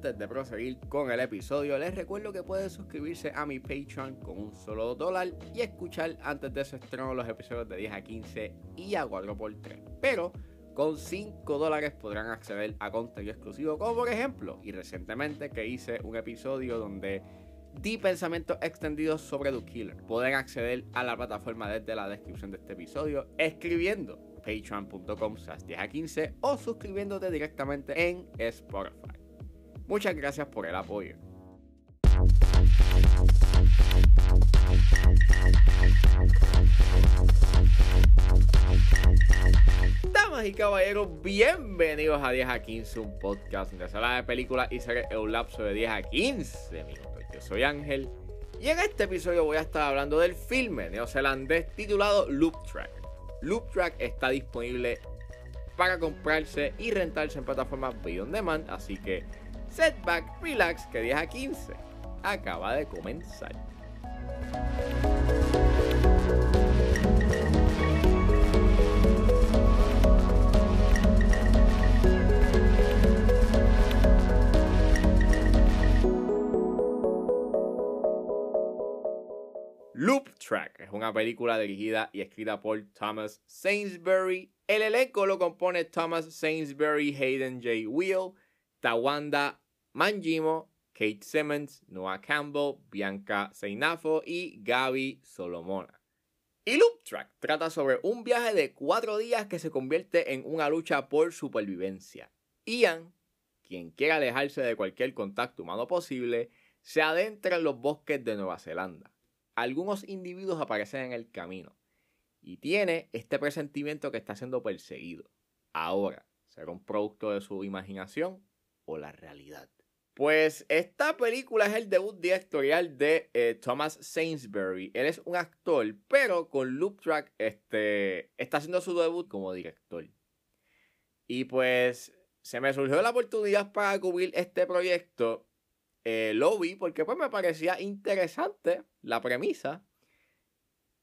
antes de proseguir con el episodio, les recuerdo que pueden suscribirse a mi Patreon con un solo dólar y escuchar antes de ese estreno los episodios de 10 a 15 y a 4x3. Pero con 5 dólares podrán acceder a contenido exclusivo, como por ejemplo, y recientemente que hice un episodio donde di pensamientos extendidos sobre The Killer. Pueden acceder a la plataforma desde la descripción de este episodio escribiendo patreon.com 10 a 15 o suscribiéndote directamente en Spotify. Muchas gracias por el apoyo. Damas y caballeros, bienvenidos a 10 a 15, un podcast de sala de películas y series en un lapso de 10 a 15 minutos. Yo soy Ángel y en este episodio voy a estar hablando del filme neozelandés titulado Loop Track. Loop Track está disponible para comprarse y rentarse en plataformas Video On Demand, así que setback, relax, que 10 a 15 acaba de comenzar. Loop Track es una película dirigida y escrita por Thomas Sainsbury. El elenco lo compone Thomas Sainsbury, Hayden J. Wheel, Tawanda Manjimo, Kate Simmons, Noah Campbell, Bianca Seinafo y Gaby Solomona. Y Loop Track trata sobre un viaje de cuatro días que se convierte en una lucha por supervivencia. Ian, quien quiere alejarse de cualquier contacto humano posible, se adentra en los bosques de Nueva Zelanda. Algunos individuos aparecen en el camino y tiene este presentimiento que está siendo perseguido. Ahora, ¿será un producto de su imaginación la realidad? Pues esta película es el debut directorial de eh, Thomas Sainsbury. Él es un actor, pero con Loop Track este, está haciendo su debut como director. Y pues se me surgió la oportunidad para cubrir este proyecto. Eh, lo vi porque pues me parecía interesante la premisa.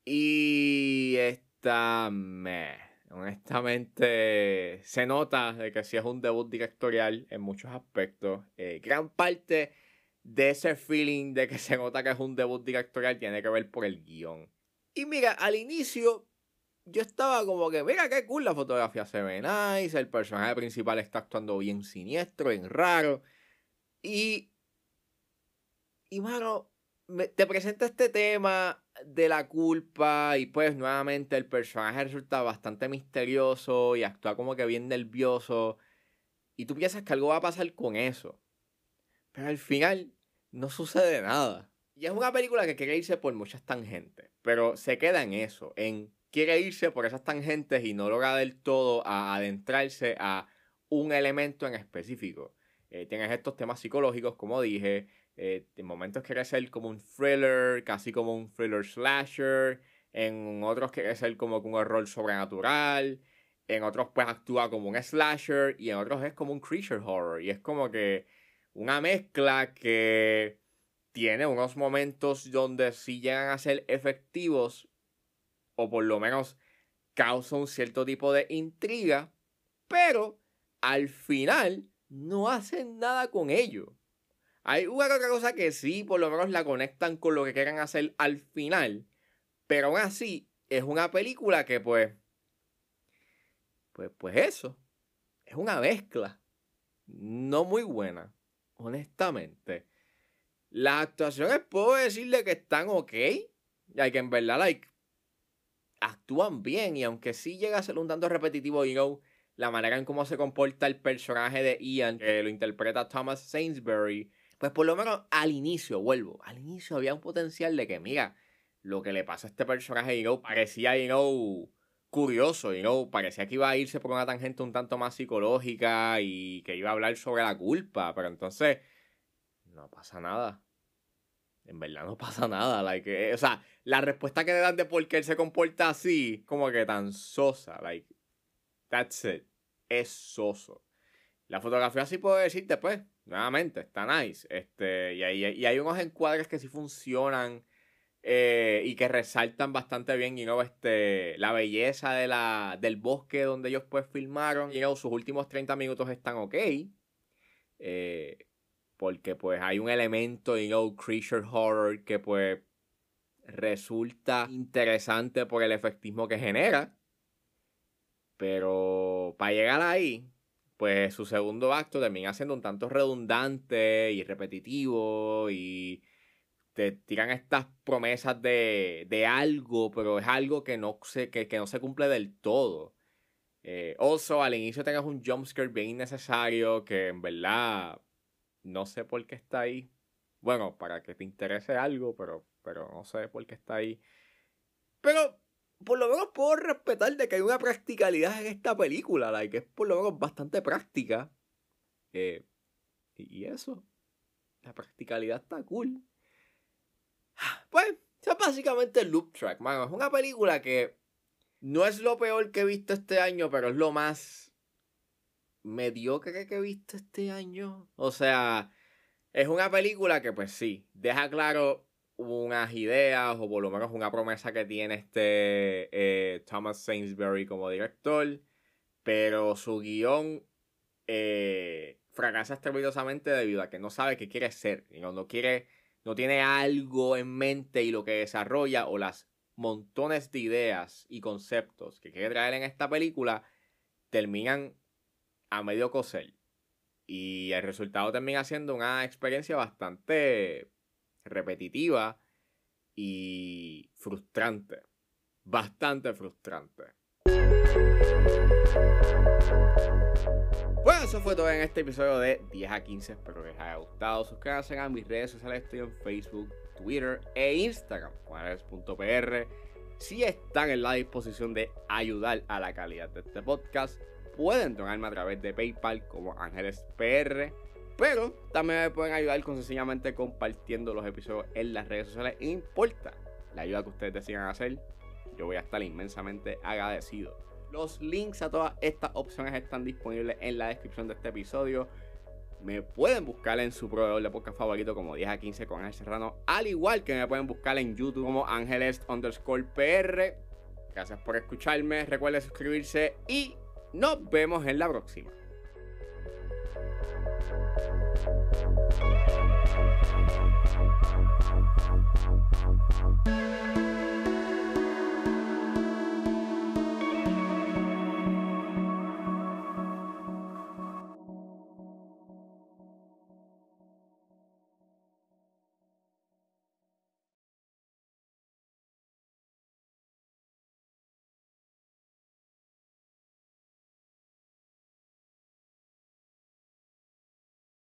Y esta me honestamente se nota de que sí es un debut directorial en muchos aspectos. Eh, gran parte de ese feeling de que se nota que es un debut directorial tiene que ver por el guion. Y mira, al inicio yo estaba como que, mira qué cool, la fotografía se ve nice, el personaje principal está actuando bien siniestro, bien raro. Y... Y mano, te presenta este tema de la culpa y pues nuevamente el personaje resulta bastante misterioso y actúa como que bien nervioso y tú piensas que algo va a pasar con eso. Pero al final no sucede nada. Y es una película que quiere irse por muchas tangentes, pero se queda en eso, en quiere irse por esas tangentes y no logra del todo a adentrarse a un elemento en específico. Eh, tienes estos temas psicológicos, como dije, eh, en momentos quiere ser como un thriller, casi como un thriller slasher. En otros quiere ser como un horror sobrenatural. En otros pues actúa como un slasher. Y en otros es como un creature horror. Y es como que una mezcla que tiene unos momentos donde sí llegan a ser efectivos. O por lo menos causa un cierto tipo de intriga. Pero al final no hacen nada con ello. Hay una otra cosa que sí, por lo menos la conectan con lo que quieran hacer al final. Pero aún así, es una película que pues... Pues, pues eso. Es una mezcla. No muy buena. Honestamente. Las actuaciones puedo decirle que están ok. Ya que en verdad, like, actúan bien. Y aunque sí llega a ser un tanto repetitivo, you know, la manera en cómo se comporta el personaje de Ian, que lo interpreta Thomas Sainsbury, pues por lo menos al inicio, vuelvo, al inicio había un potencial de que, mira, lo que le pasa a este personaje, you know, parecía, you know, curioso, you know, parecía que iba a irse por una tangente un tanto más psicológica y que iba a hablar sobre la culpa, pero entonces no pasa nada. En verdad no pasa nada, like, eh, o sea, la respuesta que le dan de por qué él se comporta así, como que tan sosa, like, that's it, es soso. La fotografía sí puedo decirte, pues, nuevamente, está nice. Este, y, hay, unos encuadres que sí funcionan eh, y que resaltan bastante bien, you este, la belleza de la, del bosque donde ellos pues filmaron. Y sus últimos 30 minutos están ok. Eh, porque pues hay un elemento en Old Creature Horror que pues resulta interesante por el efectismo que genera. Pero para llegar ahí, pues su segundo acto termina siendo un tanto redundante y repetitivo y te tiran estas promesas de, de algo, pero es algo que no se, que, no se cumple del todo. Eh, also, al inicio tengas un jumpscare bien innecesario que en verdad no sé por qué está ahí. Bueno, para que te interese algo, pero, pero no sé por qué está ahí. Pero por lo menos puedo respetar de que hay una practicalidad en esta película, la que es por lo menos bastante práctica. Eh, y eso, la practicalidad está cool. Pues, es básicamente el Loop Track, mano. Es una película que no es lo peor que he visto este año, pero es lo más mediocre que he visto este año. O sea, es una película que, pues sí, deja claro unas ideas o por lo menos una promesa que tiene este eh, Thomas Sainsbury como director, pero su guion eh, fracasa estrepitosamente debido a que no sabe qué quiere ser, no, quiere, no tiene algo en mente y lo que desarrolla o las montones de ideas y conceptos que quiere traer en esta película terminan a medio coser. Y el resultado termina siendo una experiencia bastante repetitiva y frustrante. Bastante frustrante. Bueno, eso fue todo en este episodio de 10 a 15. Espero que les haya gustado. Suscríbanse a mis redes sociales. Estoy en Facebook, Twitter e Instagram. Juanes.pr. Si están en la disposición de ayudar a la calidad de este podcast, pueden donarme a través de PayPal como Ángeles PR pero también me pueden ayudar con sencillamente compartiendo los episodios en las redes sociales. Importa la ayuda que ustedes decidan hacer, yo voy a estar inmensamente agradecido. Los links a todas estas opciones están disponibles en la descripción de este episodio. Me pueden buscar en su proveedor de podcast favorito como 10 a 15 con Ángel Serrano. Al igual que me pueden buscar en YouTube como Ángeles. Gracias por escucharme. Recuerden suscribirse y nos vemos en la próxima. Thank you.